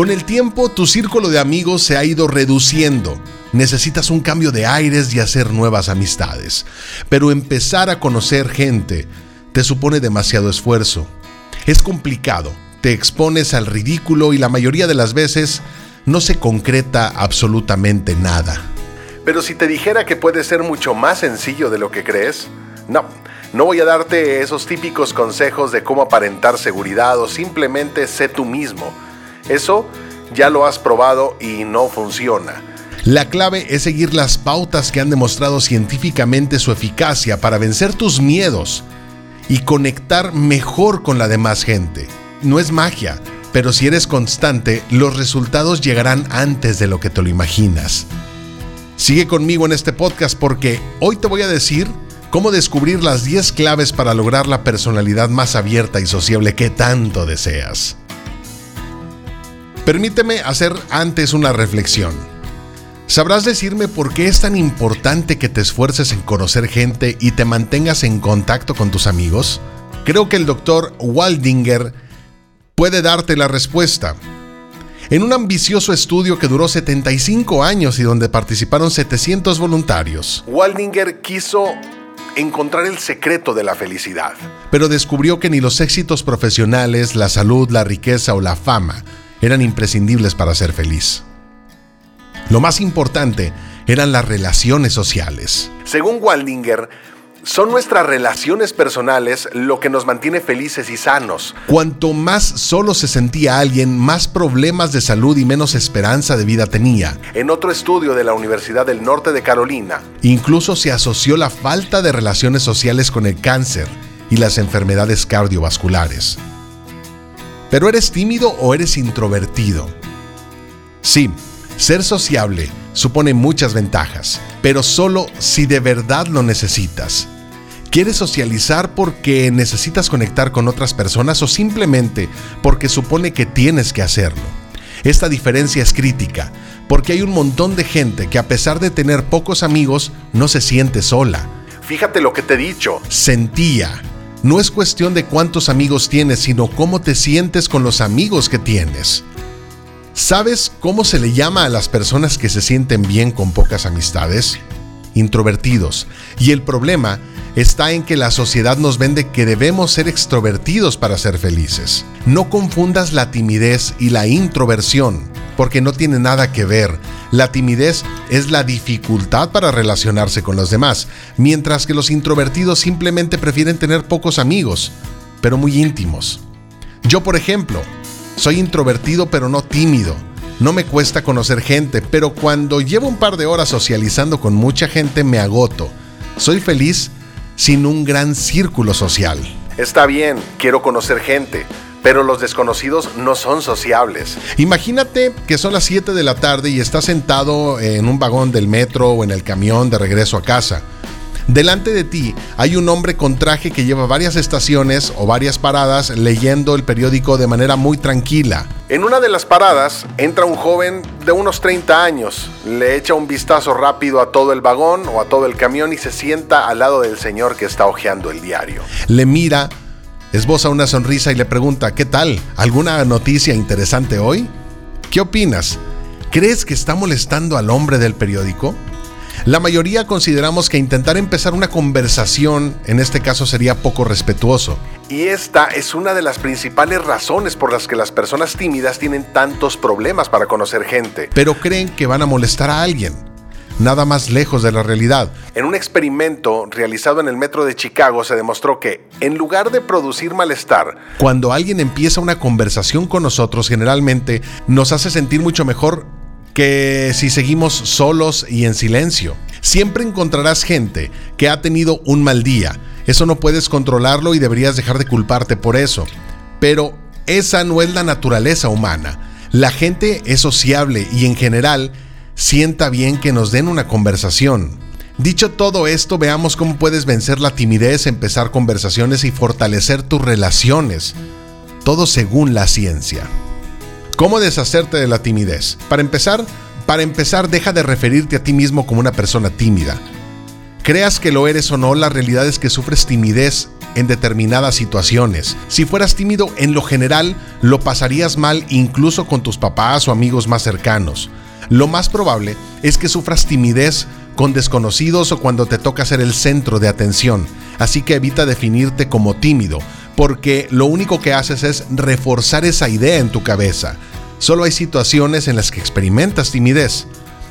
Con el tiempo, tu círculo de amigos se ha ido reduciendo. Necesitas un cambio de aires y hacer nuevas amistades. Pero empezar a conocer gente te supone demasiado esfuerzo. Es complicado, te expones al ridículo y la mayoría de las veces no se concreta absolutamente nada. Pero si te dijera que puede ser mucho más sencillo de lo que crees, no, no voy a darte esos típicos consejos de cómo aparentar seguridad o simplemente sé tú mismo. Eso ya lo has probado y no funciona. La clave es seguir las pautas que han demostrado científicamente su eficacia para vencer tus miedos y conectar mejor con la demás gente. No es magia, pero si eres constante, los resultados llegarán antes de lo que te lo imaginas. Sigue conmigo en este podcast porque hoy te voy a decir cómo descubrir las 10 claves para lograr la personalidad más abierta y sociable que tanto deseas. Permíteme hacer antes una reflexión. ¿Sabrás decirme por qué es tan importante que te esfuerces en conocer gente y te mantengas en contacto con tus amigos? Creo que el doctor Waldinger puede darte la respuesta. En un ambicioso estudio que duró 75 años y donde participaron 700 voluntarios, Waldinger quiso encontrar el secreto de la felicidad. Pero descubrió que ni los éxitos profesionales, la salud, la riqueza o la fama eran imprescindibles para ser feliz. Lo más importante eran las relaciones sociales. Según Waldinger, son nuestras relaciones personales lo que nos mantiene felices y sanos. Cuanto más solo se sentía alguien, más problemas de salud y menos esperanza de vida tenía. En otro estudio de la Universidad del Norte de Carolina, incluso se asoció la falta de relaciones sociales con el cáncer y las enfermedades cardiovasculares. ¿Pero eres tímido o eres introvertido? Sí, ser sociable supone muchas ventajas, pero solo si de verdad lo necesitas. ¿Quieres socializar porque necesitas conectar con otras personas o simplemente porque supone que tienes que hacerlo? Esta diferencia es crítica, porque hay un montón de gente que a pesar de tener pocos amigos, no se siente sola. Fíjate lo que te he dicho. Sentía no es cuestión de cuántos amigos tienes, sino cómo te sientes con los amigos que tienes. ¿Sabes cómo se le llama a las personas que se sienten bien con pocas amistades? Introvertidos. Y el problema está en que la sociedad nos vende que debemos ser extrovertidos para ser felices. No confundas la timidez y la introversión, porque no tiene nada que ver. La timidez es la dificultad para relacionarse con los demás, mientras que los introvertidos simplemente prefieren tener pocos amigos, pero muy íntimos. Yo, por ejemplo, soy introvertido pero no tímido. No me cuesta conocer gente, pero cuando llevo un par de horas socializando con mucha gente me agoto. Soy feliz sin un gran círculo social. Está bien, quiero conocer gente, pero los desconocidos no son sociables. Imagínate que son las 7 de la tarde y estás sentado en un vagón del metro o en el camión de regreso a casa. Delante de ti hay un hombre con traje que lleva varias estaciones o varias paradas leyendo el periódico de manera muy tranquila. En una de las paradas entra un joven de unos 30 años, le echa un vistazo rápido a todo el vagón o a todo el camión y se sienta al lado del señor que está hojeando el diario. Le mira, esboza una sonrisa y le pregunta, ¿qué tal? ¿Alguna noticia interesante hoy? ¿Qué opinas? ¿Crees que está molestando al hombre del periódico? La mayoría consideramos que intentar empezar una conversación en este caso sería poco respetuoso. Y esta es una de las principales razones por las que las personas tímidas tienen tantos problemas para conocer gente. Pero creen que van a molestar a alguien. Nada más lejos de la realidad. En un experimento realizado en el metro de Chicago se demostró que, en lugar de producir malestar, cuando alguien empieza una conversación con nosotros, generalmente nos hace sentir mucho mejor que si seguimos solos y en silencio. Siempre encontrarás gente que ha tenido un mal día. Eso no puedes controlarlo y deberías dejar de culparte por eso. Pero esa no es la naturaleza humana. La gente es sociable y en general sienta bien que nos den una conversación. Dicho todo esto, veamos cómo puedes vencer la timidez, empezar conversaciones y fortalecer tus relaciones. Todo según la ciencia. ¿Cómo deshacerte de la timidez? Para empezar, para empezar, deja de referirte a ti mismo como una persona tímida. Creas que lo eres o no, la realidad es que sufres timidez en determinadas situaciones. Si fueras tímido en lo general, lo pasarías mal incluso con tus papás o amigos más cercanos. Lo más probable es que sufras timidez con desconocidos o cuando te toca ser el centro de atención, así que evita definirte como tímido, porque lo único que haces es reforzar esa idea en tu cabeza. Solo hay situaciones en las que experimentas timidez.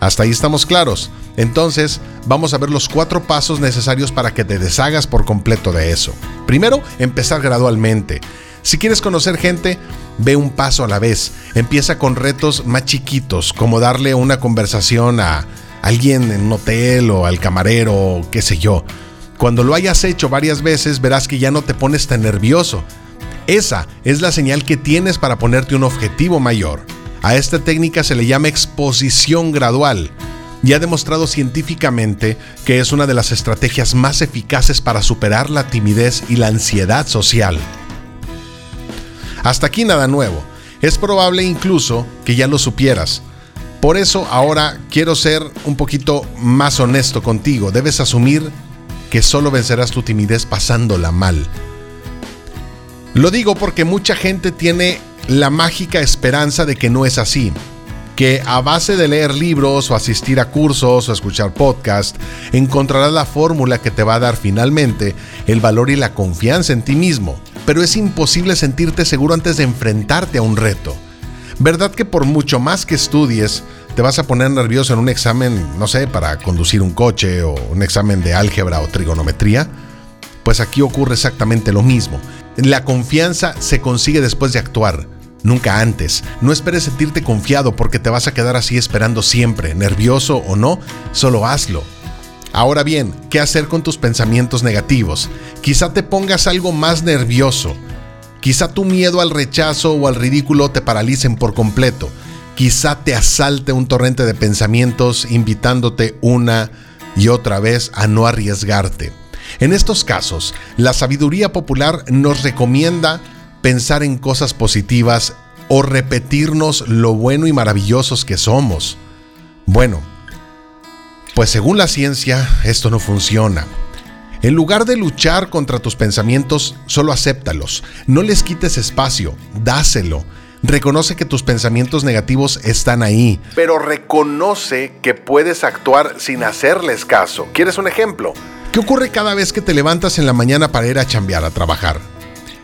Hasta ahí estamos claros. Entonces, vamos a ver los cuatro pasos necesarios para que te deshagas por completo de eso. Primero, empezar gradualmente. Si quieres conocer gente, ve un paso a la vez. Empieza con retos más chiquitos, como darle una conversación a alguien en un hotel o al camarero, qué sé yo. Cuando lo hayas hecho varias veces, verás que ya no te pones tan nervioso. Esa es la señal que tienes para ponerte un objetivo mayor. A esta técnica se le llama exposición gradual y ha demostrado científicamente que es una de las estrategias más eficaces para superar la timidez y la ansiedad social. Hasta aquí nada nuevo. Es probable incluso que ya lo supieras. Por eso ahora quiero ser un poquito más honesto contigo. Debes asumir que solo vencerás tu timidez pasándola mal. Lo digo porque mucha gente tiene la mágica esperanza de que no es así, que a base de leer libros o asistir a cursos o escuchar podcasts, encontrarás la fórmula que te va a dar finalmente el valor y la confianza en ti mismo. Pero es imposible sentirte seguro antes de enfrentarte a un reto. ¿Verdad que por mucho más que estudies, te vas a poner nervioso en un examen, no sé, para conducir un coche o un examen de álgebra o trigonometría? Pues aquí ocurre exactamente lo mismo. La confianza se consigue después de actuar, nunca antes. No esperes sentirte confiado porque te vas a quedar así esperando siempre, nervioso o no, solo hazlo. Ahora bien, ¿qué hacer con tus pensamientos negativos? Quizá te pongas algo más nervioso. Quizá tu miedo al rechazo o al ridículo te paralicen por completo. Quizá te asalte un torrente de pensamientos invitándote una y otra vez a no arriesgarte. En estos casos, la sabiduría popular nos recomienda pensar en cosas positivas o repetirnos lo bueno y maravillosos que somos. Bueno, pues según la ciencia, esto no funciona. En lugar de luchar contra tus pensamientos, solo acéptalos. No les quites espacio, dáselo. Reconoce que tus pensamientos negativos están ahí. Pero reconoce que puedes actuar sin hacerles caso. ¿Quieres un ejemplo? ¿Qué ocurre cada vez que te levantas en la mañana para ir a chambear, a trabajar?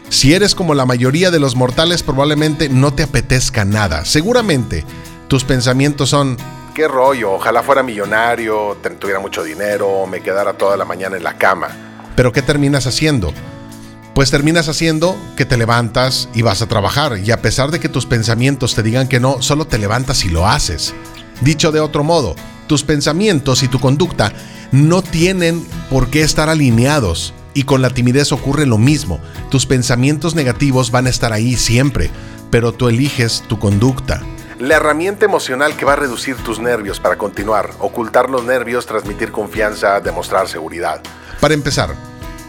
Si eres como la mayoría de los mortales, probablemente no te apetezca nada. Seguramente tus pensamientos son, qué rollo, ojalá fuera millonario, tuviera mucho dinero, me quedara toda la mañana en la cama. Pero ¿qué terminas haciendo? Pues terminas haciendo que te levantas y vas a trabajar, y a pesar de que tus pensamientos te digan que no, solo te levantas y lo haces. Dicho de otro modo, tus pensamientos y tu conducta no tienen por qué estar alineados. Y con la timidez ocurre lo mismo. Tus pensamientos negativos van a estar ahí siempre, pero tú eliges tu conducta. La herramienta emocional que va a reducir tus nervios para continuar, ocultar los nervios, transmitir confianza, demostrar seguridad. Para empezar,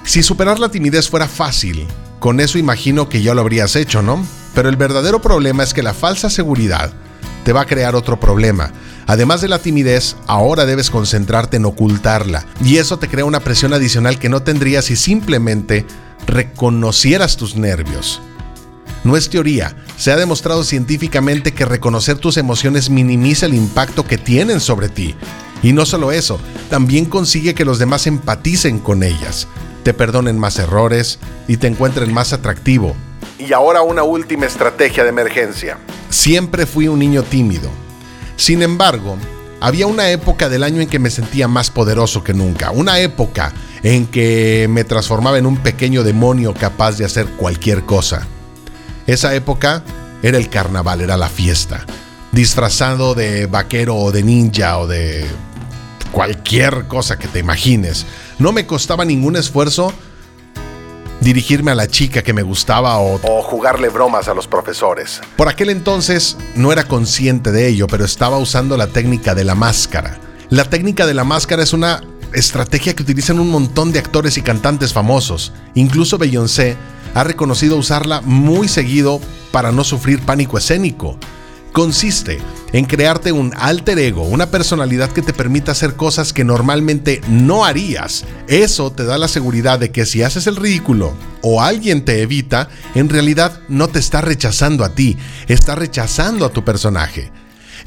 si superar la timidez fuera fácil, con eso imagino que ya lo habrías hecho, ¿no? Pero el verdadero problema es que la falsa seguridad te va a crear otro problema. Además de la timidez, ahora debes concentrarte en ocultarla. Y eso te crea una presión adicional que no tendrías si simplemente reconocieras tus nervios. No es teoría, se ha demostrado científicamente que reconocer tus emociones minimiza el impacto que tienen sobre ti. Y no solo eso, también consigue que los demás empaticen con ellas, te perdonen más errores y te encuentren más atractivo. Y ahora una última estrategia de emergencia. Siempre fui un niño tímido. Sin embargo, había una época del año en que me sentía más poderoso que nunca. Una época en que me transformaba en un pequeño demonio capaz de hacer cualquier cosa. Esa época era el carnaval, era la fiesta. Disfrazado de vaquero o de ninja o de cualquier cosa que te imagines. No me costaba ningún esfuerzo dirigirme a la chica que me gustaba o, o jugarle bromas a los profesores. Por aquel entonces no era consciente de ello, pero estaba usando la técnica de la máscara. La técnica de la máscara es una estrategia que utilizan un montón de actores y cantantes famosos. Incluso Beyoncé ha reconocido usarla muy seguido para no sufrir pánico escénico. Consiste en crearte un alter ego, una personalidad que te permita hacer cosas que normalmente no harías. Eso te da la seguridad de que si haces el ridículo o alguien te evita, en realidad no te está rechazando a ti, está rechazando a tu personaje.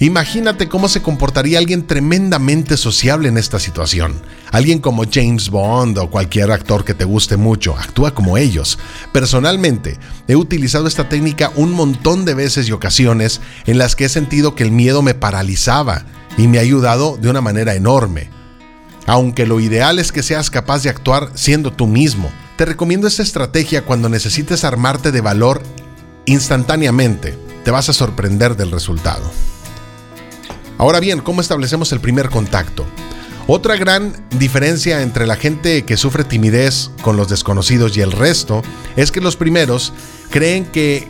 Imagínate cómo se comportaría alguien tremendamente sociable en esta situación. Alguien como James Bond o cualquier actor que te guste mucho, actúa como ellos. Personalmente, he utilizado esta técnica un montón de veces y ocasiones en las que he sentido que el miedo me paralizaba y me ha ayudado de una manera enorme. Aunque lo ideal es que seas capaz de actuar siendo tú mismo, te recomiendo esta estrategia cuando necesites armarte de valor instantáneamente. Te vas a sorprender del resultado. Ahora bien, ¿cómo establecemos el primer contacto? Otra gran diferencia entre la gente que sufre timidez con los desconocidos y el resto es que los primeros creen que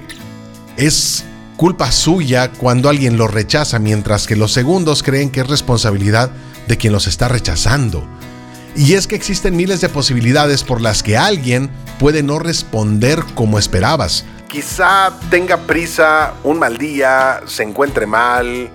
es culpa suya cuando alguien los rechaza, mientras que los segundos creen que es responsabilidad de quien los está rechazando. Y es que existen miles de posibilidades por las que alguien puede no responder como esperabas. Quizá tenga prisa, un mal día, se encuentre mal,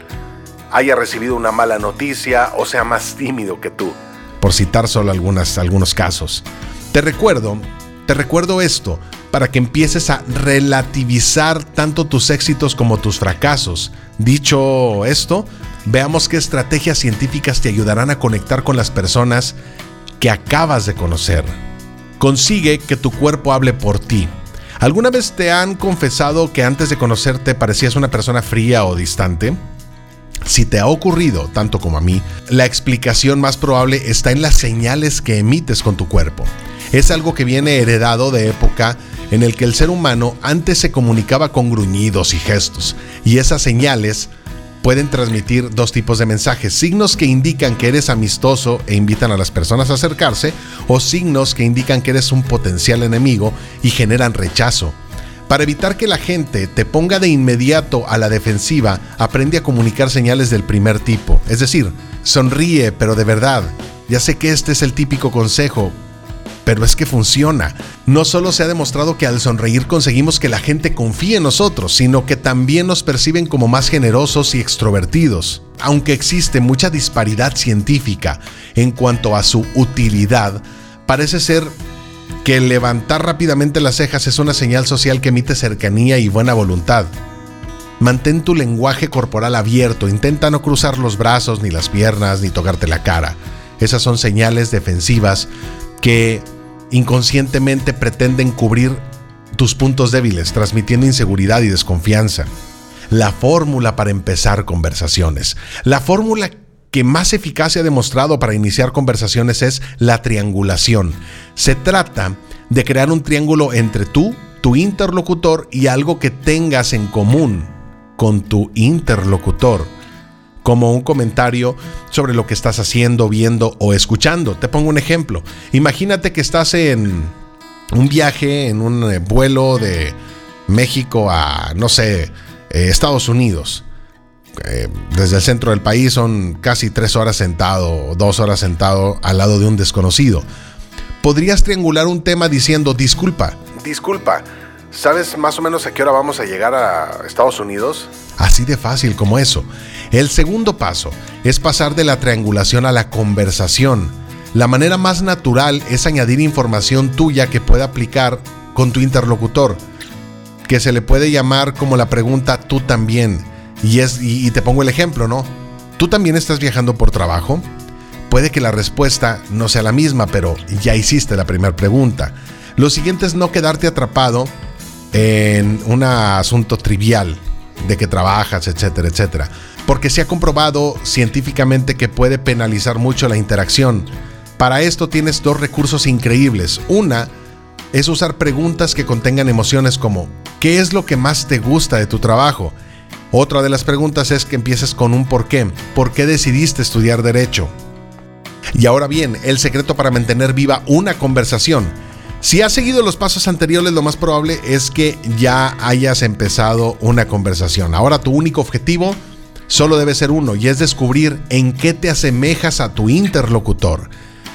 haya recibido una mala noticia o sea más tímido que tú. Por citar solo algunos casos. Te recuerdo, te recuerdo esto para que empieces a relativizar tanto tus éxitos como tus fracasos. Dicho esto, veamos qué estrategias científicas te ayudarán a conectar con las personas que acabas de conocer. Consigue que tu cuerpo hable por ti. ¿Alguna vez te han confesado que antes de conocerte parecías una persona fría o distante? Si te ha ocurrido, tanto como a mí, la explicación más probable está en las señales que emites con tu cuerpo. Es algo que viene heredado de época en el que el ser humano antes se comunicaba con gruñidos y gestos, y esas señales pueden transmitir dos tipos de mensajes, signos que indican que eres amistoso e invitan a las personas a acercarse, o signos que indican que eres un potencial enemigo y generan rechazo. Para evitar que la gente te ponga de inmediato a la defensiva, aprende a comunicar señales del primer tipo. Es decir, sonríe, pero de verdad. Ya sé que este es el típico consejo, pero es que funciona. No solo se ha demostrado que al sonreír conseguimos que la gente confíe en nosotros, sino que también nos perciben como más generosos y extrovertidos. Aunque existe mucha disparidad científica en cuanto a su utilidad, parece ser que levantar rápidamente las cejas es una señal social que emite cercanía y buena voluntad. Mantén tu lenguaje corporal abierto, intenta no cruzar los brazos, ni las piernas, ni tocarte la cara. Esas son señales defensivas que inconscientemente pretenden cubrir tus puntos débiles, transmitiendo inseguridad y desconfianza. La fórmula para empezar conversaciones. La fórmula que más eficacia ha demostrado para iniciar conversaciones es la triangulación. Se trata de crear un triángulo entre tú, tu interlocutor y algo que tengas en común con tu interlocutor, como un comentario sobre lo que estás haciendo, viendo o escuchando. Te pongo un ejemplo. Imagínate que estás en un viaje, en un eh, vuelo de México a, no sé, eh, Estados Unidos eh, desde el centro del país son casi tres horas sentado dos horas sentado al lado de un desconocido. Podrías triangular un tema diciendo disculpa. Disculpa, ¿sabes más o menos a qué hora vamos a llegar a Estados Unidos? Así de fácil como eso. El segundo paso es pasar de la triangulación a la conversación. La manera más natural es añadir información tuya que pueda aplicar con tu interlocutor, que se le puede llamar como la pregunta tú también y, es, y, te pongo el ejemplo, ¿no? ¿Tú también estás viajando por trabajo? Puede que la respuesta no sea la misma, pero ya hiciste la primera pregunta. Lo siguiente es no quedarte atrapado en un asunto trivial de que trabajas, etcétera, etcétera. Porque se ha comprobado científicamente que puede penalizar mucho la interacción. Para esto tienes dos recursos increíbles. Una es usar preguntas que contengan emociones como ¿qué es lo que más te gusta de tu trabajo? Otra de las preguntas es que empieces con un por qué. ¿Por qué decidiste estudiar derecho? Y ahora bien, el secreto para mantener viva una conversación. Si has seguido los pasos anteriores, lo más probable es que ya hayas empezado una conversación. Ahora tu único objetivo solo debe ser uno y es descubrir en qué te asemejas a tu interlocutor.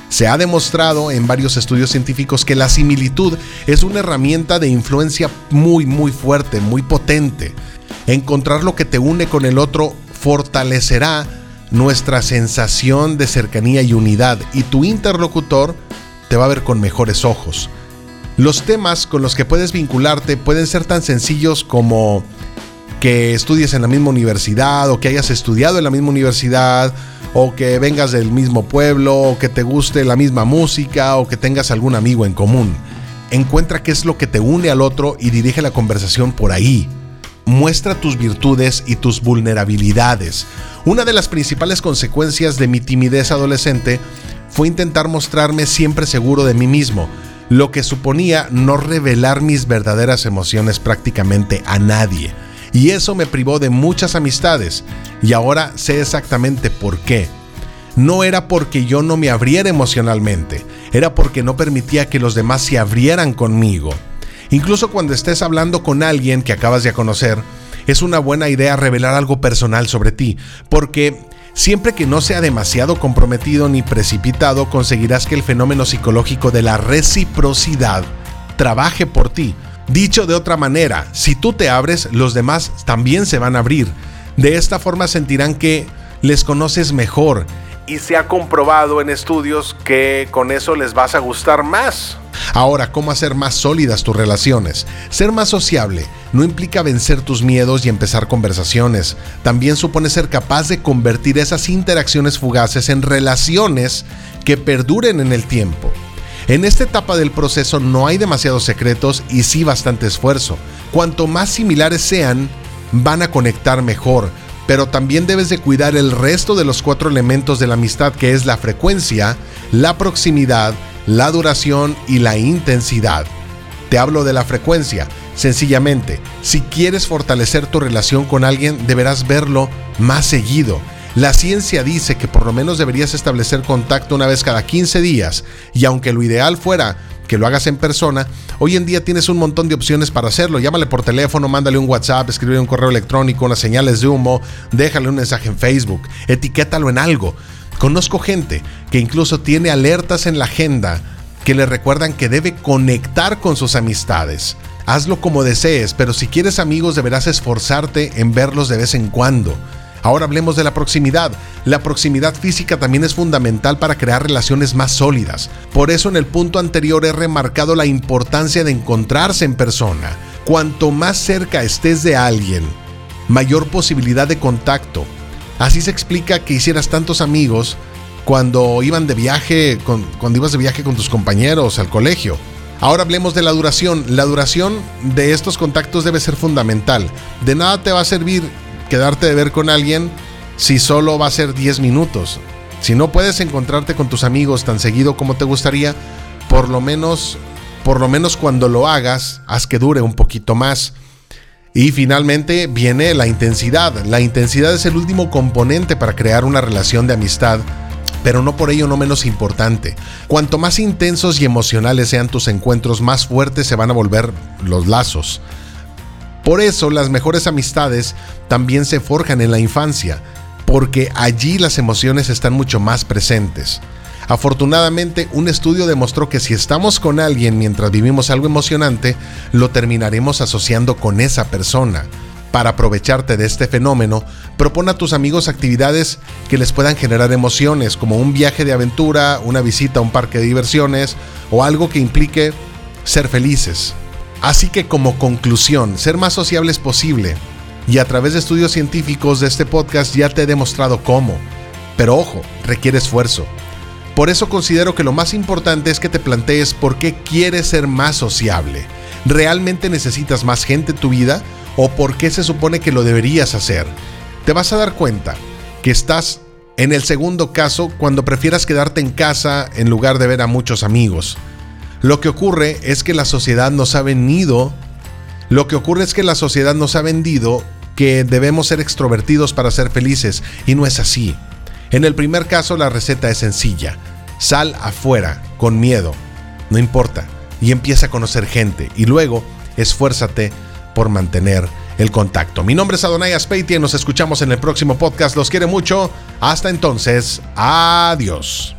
Se ha demostrado en varios estudios científicos que la similitud es una herramienta de influencia muy muy fuerte, muy potente. Encontrar lo que te une con el otro fortalecerá nuestra sensación de cercanía y unidad y tu interlocutor te va a ver con mejores ojos. Los temas con los que puedes vincularte pueden ser tan sencillos como que estudies en la misma universidad o que hayas estudiado en la misma universidad o que vengas del mismo pueblo o que te guste la misma música o que tengas algún amigo en común. Encuentra qué es lo que te une al otro y dirige la conversación por ahí. Muestra tus virtudes y tus vulnerabilidades. Una de las principales consecuencias de mi timidez adolescente fue intentar mostrarme siempre seguro de mí mismo, lo que suponía no revelar mis verdaderas emociones prácticamente a nadie. Y eso me privó de muchas amistades, y ahora sé exactamente por qué no era porque yo no me abriera emocionalmente, era porque no permitía que los demás se abrieran conmigo. Incluso cuando estés hablando con alguien que acabas de conocer, es una buena idea revelar algo personal sobre ti, porque siempre que no sea demasiado comprometido ni precipitado, conseguirás que el fenómeno psicológico de la reciprocidad trabaje por ti. Dicho de otra manera, si tú te abres, los demás también se van a abrir. De esta forma sentirán que les conoces mejor y se ha comprobado en estudios que con eso les vas a gustar más. Ahora, ¿cómo hacer más sólidas tus relaciones? Ser más sociable no implica vencer tus miedos y empezar conversaciones. También supone ser capaz de convertir esas interacciones fugaces en relaciones que perduren en el tiempo. En esta etapa del proceso no hay demasiados secretos y sí bastante esfuerzo. Cuanto más similares sean, van a conectar mejor, pero también debes de cuidar el resto de los cuatro elementos de la amistad que es la frecuencia, la proximidad, la duración y la intensidad. Te hablo de la frecuencia. Sencillamente, si quieres fortalecer tu relación con alguien, deberás verlo más seguido. La ciencia dice que por lo menos deberías establecer contacto una vez cada 15 días, y aunque lo ideal fuera que lo hagas en persona, hoy en día tienes un montón de opciones para hacerlo. Llámale por teléfono, mándale un WhatsApp, escribe un correo electrónico, unas señales de humo, déjale un mensaje en Facebook, etiquétalo en algo. Conozco gente que incluso tiene alertas en la agenda que le recuerdan que debe conectar con sus amistades. Hazlo como desees, pero si quieres amigos deberás esforzarte en verlos de vez en cuando. Ahora hablemos de la proximidad. La proximidad física también es fundamental para crear relaciones más sólidas. Por eso en el punto anterior he remarcado la importancia de encontrarse en persona. Cuanto más cerca estés de alguien, mayor posibilidad de contacto. Así se explica que hicieras tantos amigos cuando iban de viaje, cuando ibas de viaje con tus compañeros al colegio. Ahora hablemos de la duración. La duración de estos contactos debe ser fundamental. De nada te va a servir quedarte de ver con alguien si solo va a ser 10 minutos. Si no puedes encontrarte con tus amigos tan seguido como te gustaría, por lo menos, por lo menos cuando lo hagas, haz que dure un poquito más. Y finalmente viene la intensidad. La intensidad es el último componente para crear una relación de amistad, pero no por ello no menos importante. Cuanto más intensos y emocionales sean tus encuentros, más fuertes se van a volver los lazos. Por eso las mejores amistades también se forjan en la infancia, porque allí las emociones están mucho más presentes. Afortunadamente, un estudio demostró que si estamos con alguien mientras vivimos algo emocionante, lo terminaremos asociando con esa persona. Para aprovecharte de este fenómeno, propone a tus amigos actividades que les puedan generar emociones, como un viaje de aventura, una visita a un parque de diversiones o algo que implique ser felices. Así que como conclusión, ser más sociable es posible. Y a través de estudios científicos de este podcast ya te he demostrado cómo. Pero ojo, requiere esfuerzo. Por eso considero que lo más importante es que te plantees por qué quieres ser más sociable. ¿Realmente necesitas más gente en tu vida o por qué se supone que lo deberías hacer? Te vas a dar cuenta que estás en el segundo caso cuando prefieras quedarte en casa en lugar de ver a muchos amigos. Lo que ocurre es que la sociedad nos ha vendido, lo que ocurre es que la sociedad nos ha vendido que debemos ser extrovertidos para ser felices y no es así. En el primer caso la receta es sencilla. Sal afuera con miedo, no importa, y empieza a conocer gente y luego esfuérzate por mantener el contacto. Mi nombre es Adonai Aspeiti y nos escuchamos en el próximo podcast. Los quiere mucho. Hasta entonces, adiós.